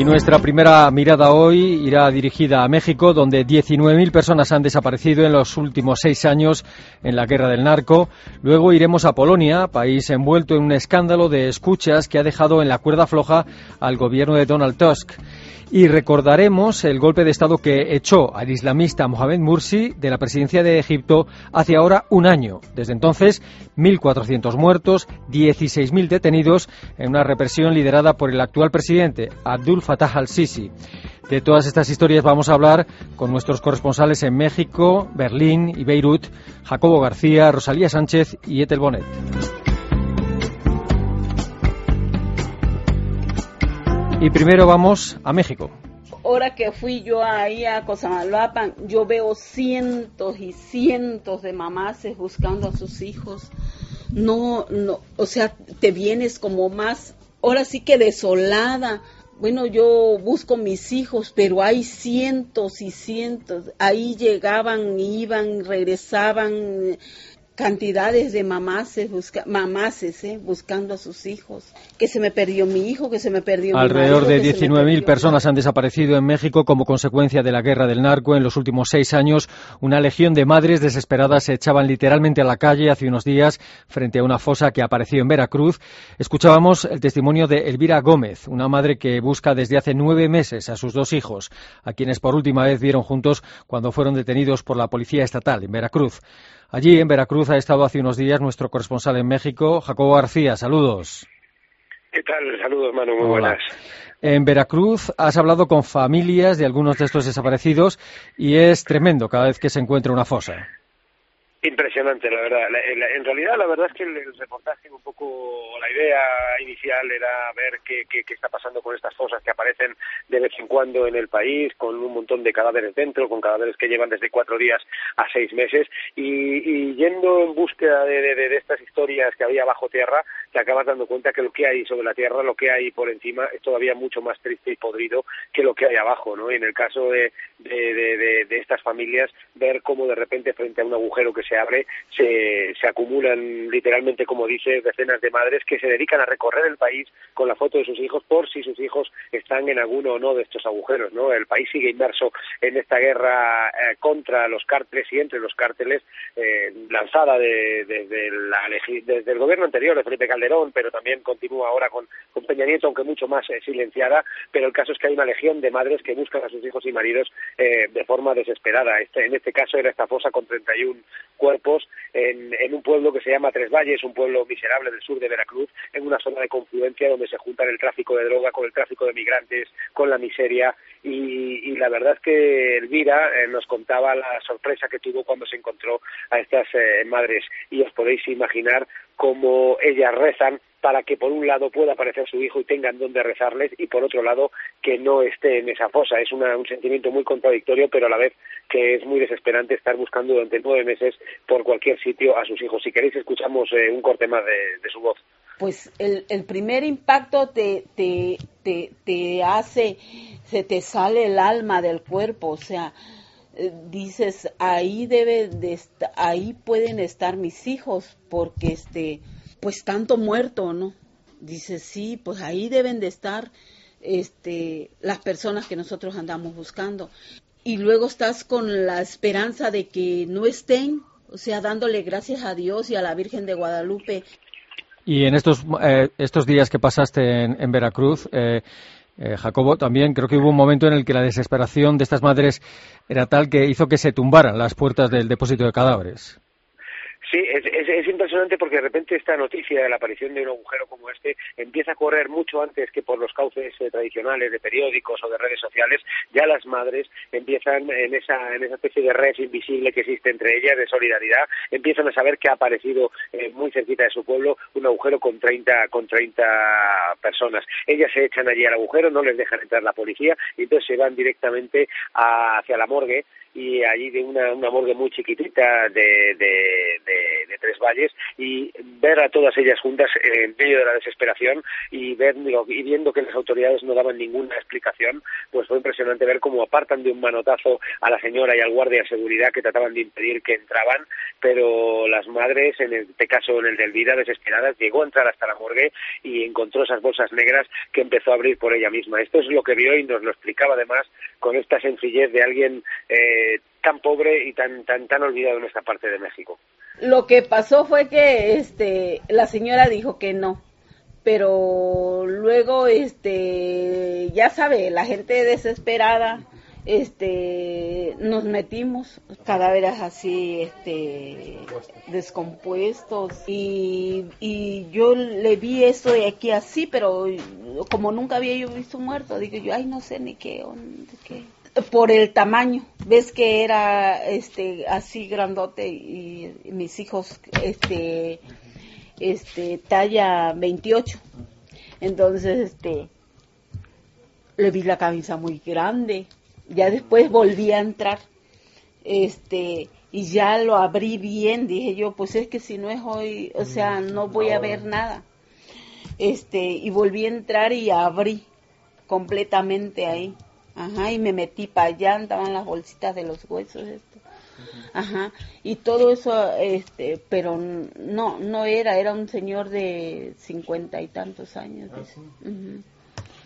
Y nuestra primera mirada hoy irá dirigida a México, donde 19.000 personas han desaparecido en los últimos seis años en la guerra del narco. Luego iremos a Polonia, país envuelto en un escándalo de escuchas que ha dejado en la cuerda floja al gobierno de Donald Tusk y recordaremos el golpe de Estado que echó al islamista Mohamed Mursi de la presidencia de Egipto hace ahora un año. Desde entonces, 1.400 muertos, 16.000 detenidos en una represión liderada por el actual presidente, Abdul Fattah al-Sisi. De todas estas historias vamos a hablar con nuestros corresponsales en México, Berlín y Beirut, Jacobo García, Rosalía Sánchez y Etel Bonet. Y primero vamos a México. Ahora que fui yo ahí a Cosamaloapan, yo veo cientos y cientos de mamases buscando a sus hijos. No, no, o sea, te vienes como más, ahora sí que desolada. Bueno, yo busco mis hijos, pero hay cientos y cientos. Ahí llegaban, iban, regresaban cantidades de mamases, busca, mamases ¿eh? buscando a sus hijos. Que se me perdió mi hijo, que se me perdió Alrededor mi de 19.000 personas han desaparecido en México como consecuencia de la guerra del narco. En los últimos seis años, una legión de madres desesperadas se echaban literalmente a la calle hace unos días frente a una fosa que apareció en Veracruz. Escuchábamos el testimonio de Elvira Gómez, una madre que busca desde hace nueve meses a sus dos hijos, a quienes por última vez vieron juntos cuando fueron detenidos por la Policía Estatal en Veracruz. Allí, en Veracruz, ha estado hace unos días nuestro corresponsal en México, Jacobo García. Saludos. ¿Qué tal? Saludos, Manu. Muy buenas. En Veracruz has hablado con familias de algunos de estos desaparecidos y es tremendo cada vez que se encuentra una fosa. Impresionante, la verdad. en realidad, la verdad es que el, reportaje, un poco la idea inicial era ver qué, qué, está pasando con estas fosas que aparecen de vez en cuando en el país, con un montón de cadáveres dentro, con cadáveres que llevan desde cuatro días a seis meses, y, yendo en búsqueda de, de, estas historias que había bajo tierra, te acabas dando cuenta que lo que hay sobre la tierra, lo que hay por encima, es todavía mucho más triste y podrido que lo que hay abajo, ¿no? Y en el caso de, de, de estas familias, ver cómo de repente frente a un agujero que se abre, se, se acumulan literalmente, como dice, decenas de madres que se dedican a recorrer el país con la foto de sus hijos por si sus hijos están en alguno o no de estos agujeros, ¿no? El país sigue inmerso en esta guerra eh, contra los cárteles y entre los cárteles eh, lanzada de, desde, la, desde el gobierno anterior de Felipe pero también continúa ahora con, con Peña Nieto, aunque mucho más eh, silenciada, pero el caso es que hay una legión de madres que buscan a sus hijos y maridos de forma desesperada. Este, en este caso era esta fosa con 31 cuerpos en, en, un pueblo que se llama Tres Valles, un pueblo miserable del sur de Veracruz, en una zona de confluencia donde se juntan el tráfico de droga con el tráfico de migrantes, con la miseria. Y, y la verdad es que Elvira eh, nos contaba la sorpresa que tuvo cuando se encontró a estas eh, madres. Y os podéis imaginar cómo ellas rezan para que por un lado pueda aparecer su hijo y tengan donde rezarles y por otro lado que no esté en esa fosa. Es un sentimiento muy contradictorio, pero a la vez que es muy desesperante estar buscando durante nueve meses por cualquier sitio a sus hijos. Si queréis, escuchamos eh, un corte más de, su voz. Pues el, el primer impacto te, te, te, te hace, se te sale el alma del cuerpo, o sea, dices ahí debe de ahí pueden estar mis hijos porque este pues tanto muerto, ¿no? Dice, sí, pues ahí deben de estar este, las personas que nosotros andamos buscando. Y luego estás con la esperanza de que no estén, o sea, dándole gracias a Dios y a la Virgen de Guadalupe. Y en estos, eh, estos días que pasaste en, Veracruz, eh, eh, Jacobo, también creo que hubo un momento en el que la desesperación de estas madres era tal que hizo que se tumbaran las puertas del depósito de cadáveres. Sí, es, es, impresionante porque de repente esta noticia de la aparición de un agujero como este empieza a correr mucho antes que por los cauces eh, tradicionales de periódicos o de redes sociales. Ya las madres empiezan en esa, en esa especie de red invisible que existe entre ellas de solidaridad, empiezan a saber que ha aparecido eh, muy cerquita de su pueblo un agujero con 30, con 30 personas. Ellas se echan allí al agujero, no les dejan entrar la policía y entonces se van directamente hacia la morgue y allí de una, una morgue muy chiquitita de, de, tres Valles y ver a todas ellas juntas en medio de la desesperación y ver y viendo que las autoridades no daban ninguna explicación, pues fue impresionante ver cómo apartan de un manotazo a la señora y al guardia de seguridad que trataban de impedir que entraban, pero las madres, en este caso en el de Elvira, desesperadas, llegó a entrar hasta la morgue y encontró esas bolsas negras que empezó a abrir por ella misma. Esto es lo que vio y nos lo explicaba además con esta sencillez de alguien eh, tan pobre y tan, tan, tan olvidado en esta parte de México. Lo que pasó fue que este, la señora dijo que no, pero luego, este, ya sabe, la gente desesperada, este, nos metimos. Cadáveres así, este, descompuestos. Y, y yo le vi eso de aquí así, pero como nunca había yo visto muerto, digo yo, ay, no sé ni qué, qué por el tamaño. Ves que era este así grandote y, mis hijos este este talla 28. Entonces este le vi la camisa muy grande. Ya después volví a entrar. Este y ya lo abrí bien, dije yo, pues es que si no es hoy, o sea, no voy a ver nada. Este, y volví a entrar y abrí completamente ahí. Ajá, y me metí para allá, andaban las bolsitas de los huesos, esto. Ajá, y todo eso, este, pero no, no era, era un señor de cincuenta y tantos años.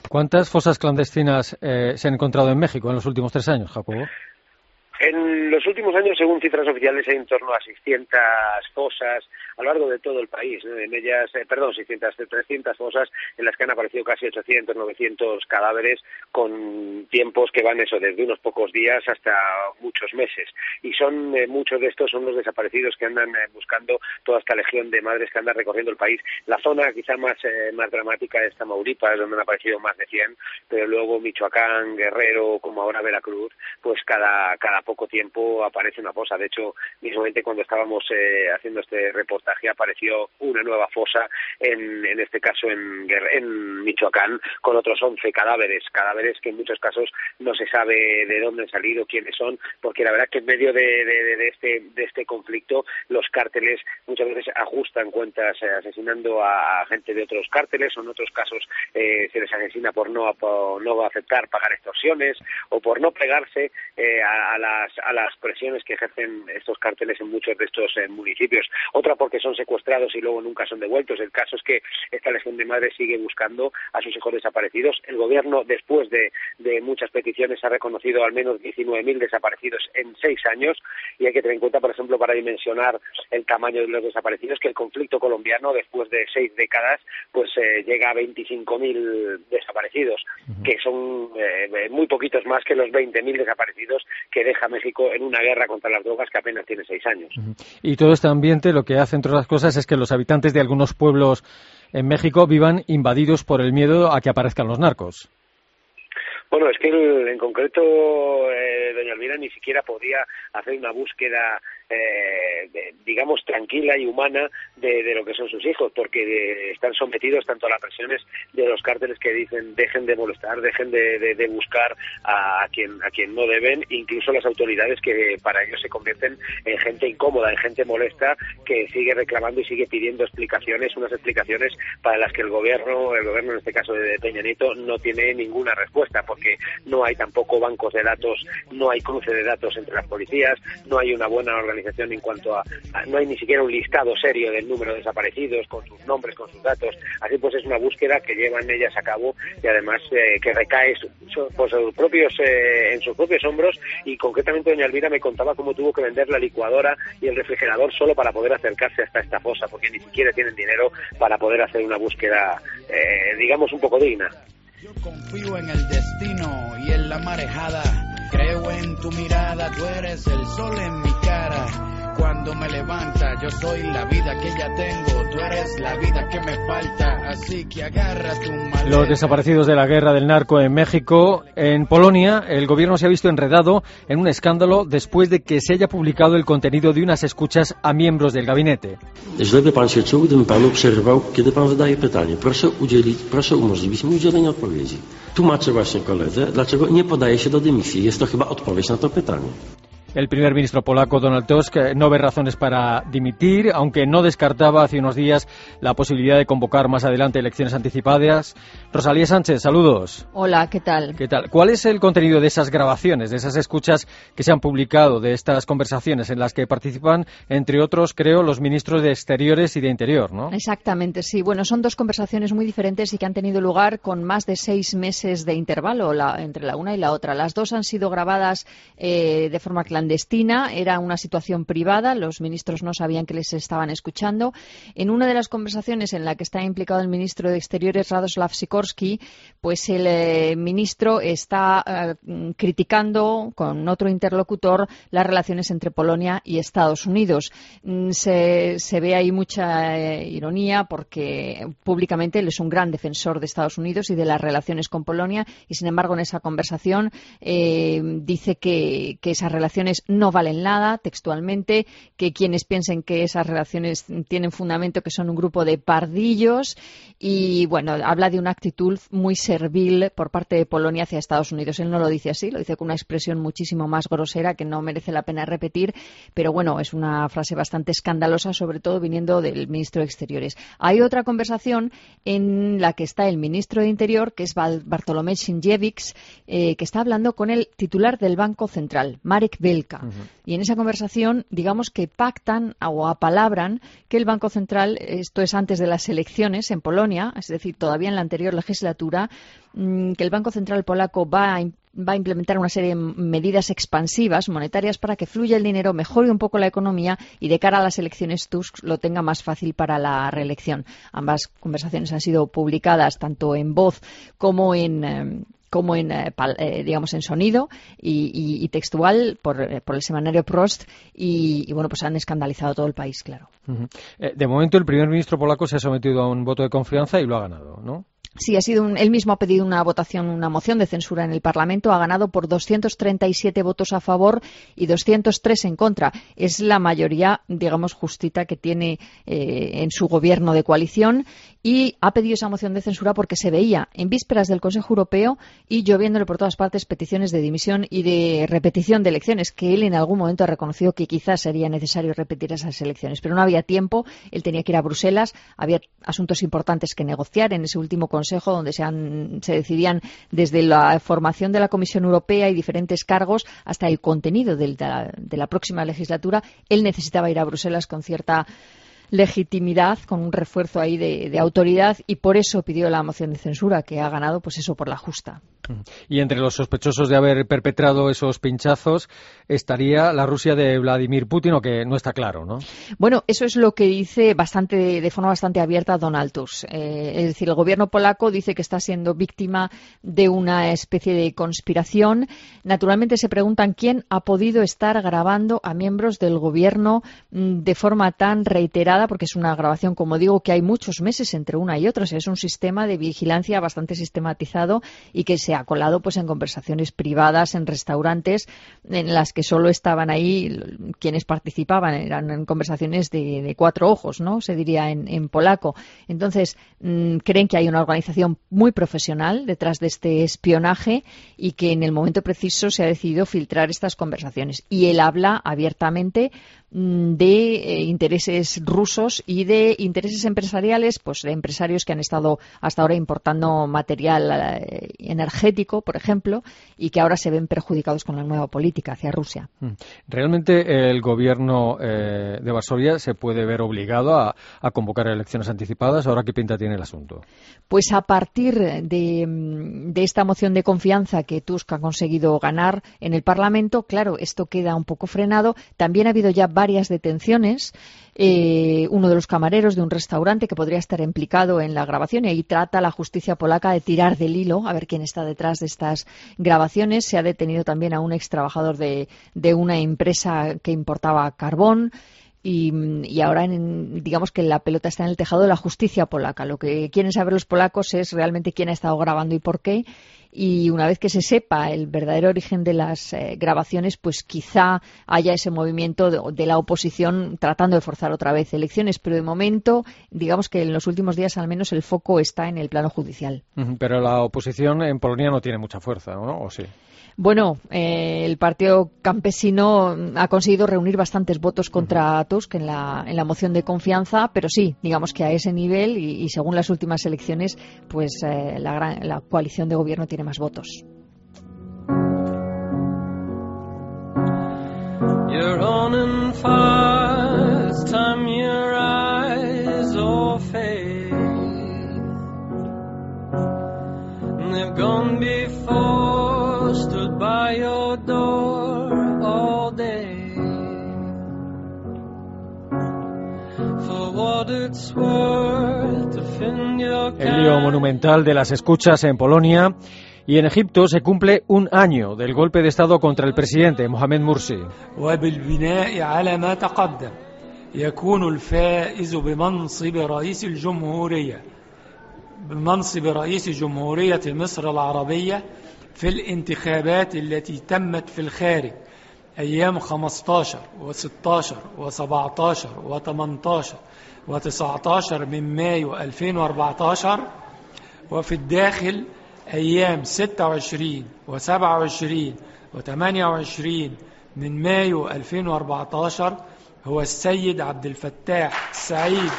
¿Cuántas fosas clandestinas eh, se han encontrado en México en los últimos tres años, Jacobo? En los últimos años, según cifras oficiales, hay en torno a 600 fosas a lo largo de todo el país. En ellas, eh, perdón, 600, 300 fosas en las que han aparecido casi 800, 900 cadáveres con tiempos que van eso desde unos pocos días hasta muchos meses. Y son eh, muchos de estos son los desaparecidos que andan eh, buscando toda esta legión de madres que andan recorriendo el país. La zona quizá más, más dramática es Tamaulipas, donde han aparecido más de 100, pero luego Michoacán, Guerrero, como ahora Veracruz, pues cada, cada poco tiempo aparece una fosa. De hecho, mismamente cuando estábamos haciendo este reportaje, apareció una nueva fosa, en, en este caso en, en Michoacán, con otros 11 cadáveres, cadáveres que en muchos casos no se sabe de dónde han salido, quiénes son, porque la verdad que en medio de, este, de este conflicto los cárteles muchas veces ajustan cuentas eh, asesinando a, gente de otros cárteles o en otros casos eh, se les asesina por no, aceptar pagar extorsiones o por no pegarse eh, a, las, a las presiones que ejercen estos cárteles en muchos de estos municipios. Otra porque son secuestrados y luego nunca son devueltos. El caso es que esta Legión de Madres sigue buscando a sus hijos desaparecidos. El Gobierno, después de, muchas peticiones, ha reconocido al menos 19.000 desaparecidos en seis años y hay que tener en cuenta, por ejemplo, para dimensionar el tamaño de los desaparecidos, que el conflicto colombiano, después de seis décadas, pues eh, llega a 25.000 desaparecidos, que son eh, muy poquitos más que los 20.000 desaparecidos que deja México en una guerra contra las drogas que apenas tiene seis años. Y todo este ambiente lo que hace entre otras cosas, es que los habitantes de algunos pueblos en México vivan invadidos por el miedo a que aparezcan los narcos. Bueno, es que en concreto eh, doña Elvira ni siquiera podía hacer una búsqueda eh, digamos, tranquila y humana de, lo que son sus hijos, porque están sometidos tanto a las presiones de los cárteles que dicen dejen de molestar, dejen de, buscar a, quien a quien no deben, incluso las autoridades que para ellos se convierten en gente incómoda, en gente molesta que sigue reclamando y sigue pidiendo explicaciones, unas explicaciones para las que el gobierno, el gobierno en este caso de Peña Nieto, no tiene ninguna respuesta, porque no hay tampoco bancos de datos, no hay cruce de datos entre las policías, no hay una buena organización en cuanto a, no hay ni siquiera un listado serio del número de desaparecidos con sus nombres, con sus datos. Así pues es una búsqueda que llevan ellas a cabo y además eh, que recae por sus propios, eh, en sus propios hombros y concretamente doña Elvira me contaba cómo tuvo que vender la licuadora y el refrigerador solo para poder acercarse hasta esta fosa porque ni siquiera tienen dinero para poder hacer una búsqueda, eh, digamos, un poco digna. Yo confío en el destino y en la marejada. Creo en tu mirada, tú eres el sol en mi cara. Cuando me levanta, yo soy la vida que ya tengo, tú eres la vida que me falta, así que agarra tu maleta. Los desaparecidos de la guerra del narco en México. En Polonia, el gobierno se ha visto enredado en un escándalo después de que se haya publicado el contenido de unas escuchas a miembros del gabinete. Źle by pan się czuł, gdybym panu przerwał, kiedy pan zadaje pytanie. Proszę udzielić, proszę umożliwić mi udzielenie odpowiedzi. Tłumaczę właśnie koledze, dlaczego nie podaje się do dymisji. Jest to chyba odpowiedź na to pytanie. El primer ministro polaco Donald Tusk eh, no ve razones para dimitir, aunque no descartaba hace unos días la posibilidad de convocar más adelante elecciones anticipadas. Rosalía Sánchez, saludos. Hola, ¿qué tal? ¿Qué tal? ¿Cuál es el contenido de esas grabaciones, de esas escuchas que se han publicado, de estas conversaciones en las que participan, entre otros, creo, los ministros de Exteriores y de Interior, ¿no? Exactamente, sí. Bueno, son dos conversaciones muy diferentes y que han tenido lugar con más de seis meses de intervalo entre la una y la otra. Las dos han sido grabadas eh, de forma clandestina clandestina, era una situación privada, los ministros no sabían que les estaban escuchando. En una de las conversaciones en la que está implicado el ministro de Exteriores, Radoslav Sikorski, pues el eh, ministro está eh, criticando con otro interlocutor las relaciones entre Polonia y Estados Unidos. Mm, se, ve ahí mucha eh, ironía porque públicamente él es un gran defensor de Estados Unidos y de las relaciones con Polonia y, sin embargo, en esa conversación dice que esas relaciones no valen nada, textualmente, que quienes piensen que esas relaciones tienen fundamento, que son un grupo de pardillos, y bueno, habla de una actitud muy servil por parte de Polonia hacia Estados Unidos. Él no lo dice así, lo dice con una expresión muchísimo más grosera que no merece la pena repetir, pero bueno, es una frase bastante escandalosa, sobre todo viniendo del ministro de Exteriores. Hay otra conversación en la que está el ministro de Interior, que es Bartolomé Sinjevics, eh, que está hablando con el titular del Banco Central, Marek Y en esa conversación, digamos que pactan o apalabran que el Banco Central, esto es antes de las elecciones en Polonia, es decir, todavía en la anterior legislatura, mm, que el Banco Central polaco va a va a implementar una serie de medidas expansivas monetarias para que fluya el dinero, mejore un poco la economía y de cara a las elecciones Tusk lo tenga más fácil para la reelección. Ambas conversaciones han sido publicadas tanto en voz como en, em, como en, eh, eh, digamos, en sonido y, textual por, eh, por, el semanario Prost y, bueno, pues han escandalizado todo el país, claro. de momento el primer ministro polaco se ha sometido a un voto de confianza y lo ha ganado, ¿no? Sí, ha sido él mismo ha pedido una votación, una moción de censura en el Parlamento. Ha ganado por 237 votos a favor y 203 en contra. Es la mayoría, digamos, justita que tiene eh, en su gobierno de coalición y ha pedido esa moción de censura porque se veía en vísperas del Consejo Europeo y lloviéndole por todas partes peticiones de dimisión y de repetición de elecciones, que él en algún momento ha reconocido que quizás sería necesario repetir esas elecciones. Pero no había tiempo, él tenía que ir a Bruselas, había asuntos importantes que negociar en ese último Consejo Consejo, donde se, se decidían desde la formación de la Comisión Europea y diferentes cargos hasta el contenido de la, de la próxima legislatura, él necesitaba ir a Bruselas con cierta legitimidad, con un refuerzo ahí de, de, autoridad y por eso pidió la moción de censura que ha ganado, pues eso por la justa. Y entre los sospechosos de haber perpetrado esos pinchazos estaría la Rusia de Vladimir Putin, o que no está claro, ¿no? Bueno, eso es lo que dice bastante, de forma bastante abierta Donald Tusk. Eh, es decir, el gobierno polaco dice que está siendo víctima de una especie de conspiración. Naturalmente se preguntan quién ha podido estar grabando a miembros del gobierno mm, de forma tan reiterada, porque es una grabación, como digo, que hay muchos meses entre una y otra. es un sistema de vigilancia bastante sistematizado y que se ha colado pues en conversaciones privadas, en restaurantes, en las que solo estaban ahí quienes participaban, eran conversaciones de, cuatro ojos, ¿no? Se diría en, polaco. Entonces, mm, creen que hay una organización muy profesional detrás de este espionaje y que en el momento preciso se ha decidido filtrar estas conversaciones. Y él habla abiertamente de eh, intereses rusos y de intereses empresariales, pues de empresarios que han estado hasta ahora importando material eh, energético, por ejemplo, y que ahora se ven perjudicados con la nueva política hacia Rusia. Mm. ¿Realmente el gobierno eh, de Varsovia se puede ver obligado a, convocar elecciones anticipadas? ¿Ahora qué pinta tiene el asunto? Pues a partir de, mm, de esta moción de confianza que Tusk ha conseguido ganar en el Parlamento, claro, esto queda un poco frenado. También ha habido ya varias detenciones. Eh, uno de los camareros de un restaurante que podría estar implicado en la grabación y ahí trata la justicia polaca de tirar del hilo a ver quién está detrás de estas grabaciones. Se ha detenido también a un ex trabajador de, de una empresa que importaba carbón. Y, ahora digamos que la pelota está en el tejado de la justicia polaca. Lo que quieren saber los polacos es realmente quién ha estado grabando y por qué y una vez que se sepa el verdadero origen de las eh, grabaciones, pues quizá haya ese movimiento de, la oposición tratando de forzar otra vez elecciones. Pero de momento, digamos que en los últimos días al menos el foco está en el plano judicial. Pero la oposición en Polonia no tiene mucha fuerza, ¿no? ¿O sí? Bueno, eh, el Partido Campesino ha conseguido reunir bastantes votos contra Tusk en la, en la moción de confianza, pero sí, digamos que a ese nivel y, según las últimas elecciones, pues eh, la, la coalición de gobierno tiene más votos. Lío monumental de las escuchas en Polonia y en Egipto se cumple un año del golpe de Estado contra el presidente Mohamed Mursi. بمنصب رئيس جمهورية مصر العربية في الانتخابات التي تمت في الخارج أيام 15 و16 و17 و18 و19 من مايو 2014 وفي الداخل أيام 26 و27 و28 من مايو 2014 هو السيد عبد الفتاح سعيد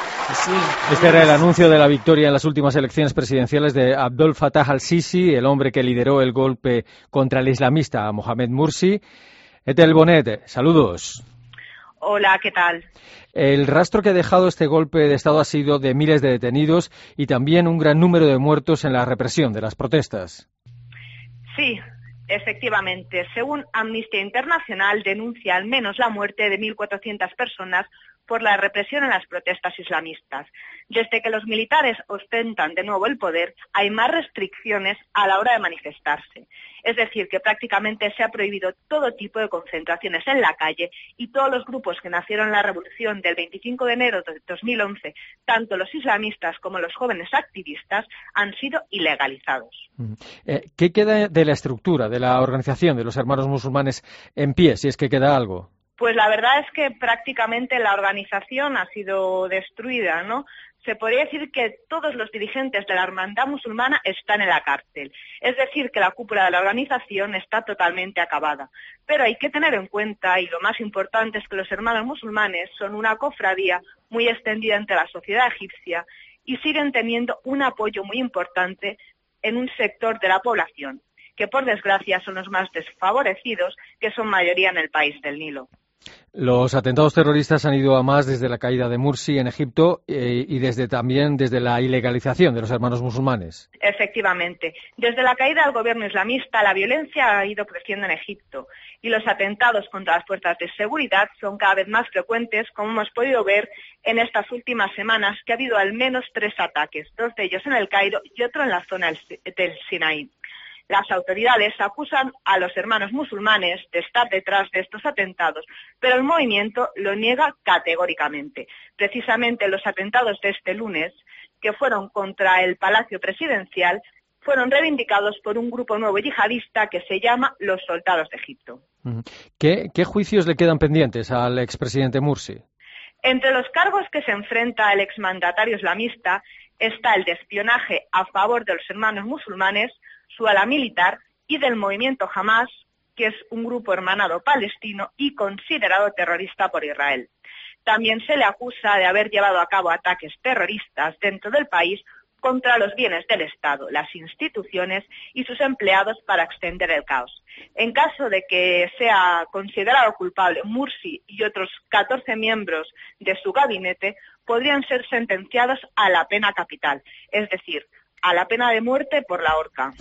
Este era el anuncio de la victoria en las últimas elecciones presidenciales de Abdel Fattah al-Sisi, el hombre que lideró el golpe contra el islamista Mohamed Mursi. Etel Bonet, saludos. Hola, ¿qué tal? El rastro que ha dejado este golpe de Estado ha sido de miles de detenidos y también un gran número de muertos en la represión de las protestas. Sí, efectivamente. Según Amnistía Internacional, denuncia al menos la muerte de 1.400 personas por la represión en las protestas islamistas. Desde que los militares ostentan de nuevo el poder, hay más restricciones a la hora de manifestarse. Es decir, que prácticamente se ha prohibido todo tipo de concentraciones en la calle y todos los grupos que nacieron en la revolución del 25 de enero de 2011, tanto los islamistas como los jóvenes activistas, han sido ilegalizados. Eh, ¿Qué queda de la estructura, de la organización de los hermanos musulmanes en pie, si es que queda algo? Pues la verdad es que prácticamente la organización ha sido destruida, ¿no? Se podría decir que todos los dirigentes de la hermandad musulmana están en la cárcel. Es decir, que la cúpula de la organización está totalmente acabada. Pero hay que tener en cuenta, y lo más importante es que los hermanos musulmanes son una cofradía muy extendida entre la sociedad egipcia y siguen teniendo un apoyo muy importante en un sector de la población, que por desgracia son los más desfavorecidos, que son mayoría en el país del Nilo. Los atentados terroristas han ido a más desde la caída de Mursi en Egipto eh, y desde también desde la ilegalización de los hermanos musulmanes. Efectivamente, desde la caída del gobierno islamista la violencia ha ido creciendo en Egipto y los atentados contra las fuerzas de seguridad son cada vez más frecuentes, como hemos podido ver en estas últimas semanas, que ha habido al menos tres ataques, dos de ellos en el Cairo y otro en la zona del Sinaí. Las autoridades acusan a los hermanos musulmanes de estar detrás de estos atentados, pero el movimiento lo niega categóricamente. Precisamente los atentados de este lunes, que fueron contra el Palacio Presidencial, fueron reivindicados por un grupo nuevo yihadista que se llama los Soldados de Egipto. ¿Qué, qué juicios le quedan pendientes al expresidente Mursi? Entre los cargos que se enfrenta el exmandatario islamista está el de espionaje a favor de los hermanos musulmanes, su ala militar y del movimiento Hamas, que es un grupo hermanado palestino y considerado terrorista por Israel. También se le acusa de haber llevado a cabo ataques terroristas dentro del país contra los bienes del Estado, las instituciones y sus empleados para extender el caos. En caso de que sea considerado culpable, Mursi y otros 14 miembros de su gabinete podrían ser sentenciados a la pena capital, es decir, a la pena de muerte por la horca.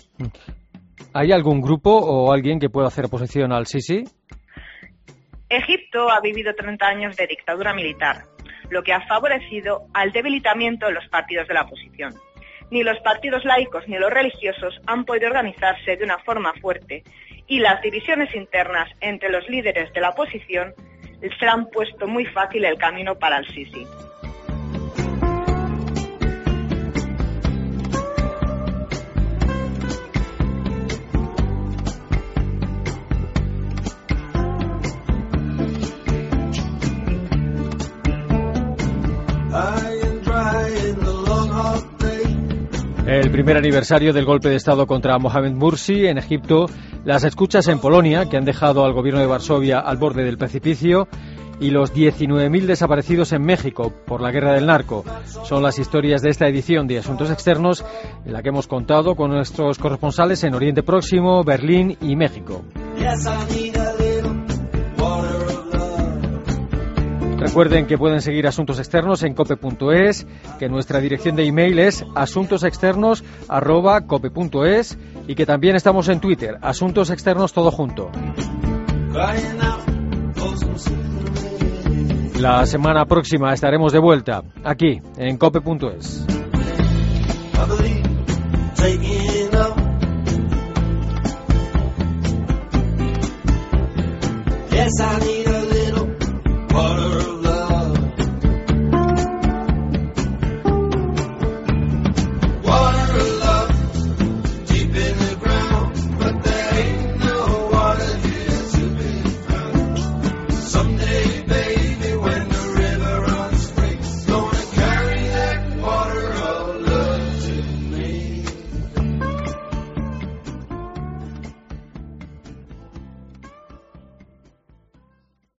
¿Hay algún grupo o alguien que pueda hacer oposición al Sisi? Egipto ha vivido 30 años de dictadura militar, lo que ha favorecido al debilitamiento de los partidos de la oposición. Ni los partidos laicos ni los religiosos han podido organizarse de una forma fuerte y las divisiones internas entre los líderes de la oposición se han puesto muy fácil el camino para el Sisi. Primer aniversario del golpe de Estado contra Mohamed Mursi en Egipto, las escuchas en Polonia, que han dejado al gobierno de Varsovia al borde del precipicio, y los 19.000 desaparecidos en México por la guerra del narco. Son las historias de esta edición de Asuntos Externos, en la que hemos contado con nuestros corresponsales en Oriente Próximo, Berlín y México. Recuerden que pueden seguir Asuntos Externos en cope.es, que nuestra dirección de email es asuntosexternos@cope.es y que también estamos en Twitter, Asuntos Externos todo junto. La semana próxima estaremos de vuelta aquí en cope.es. Yes.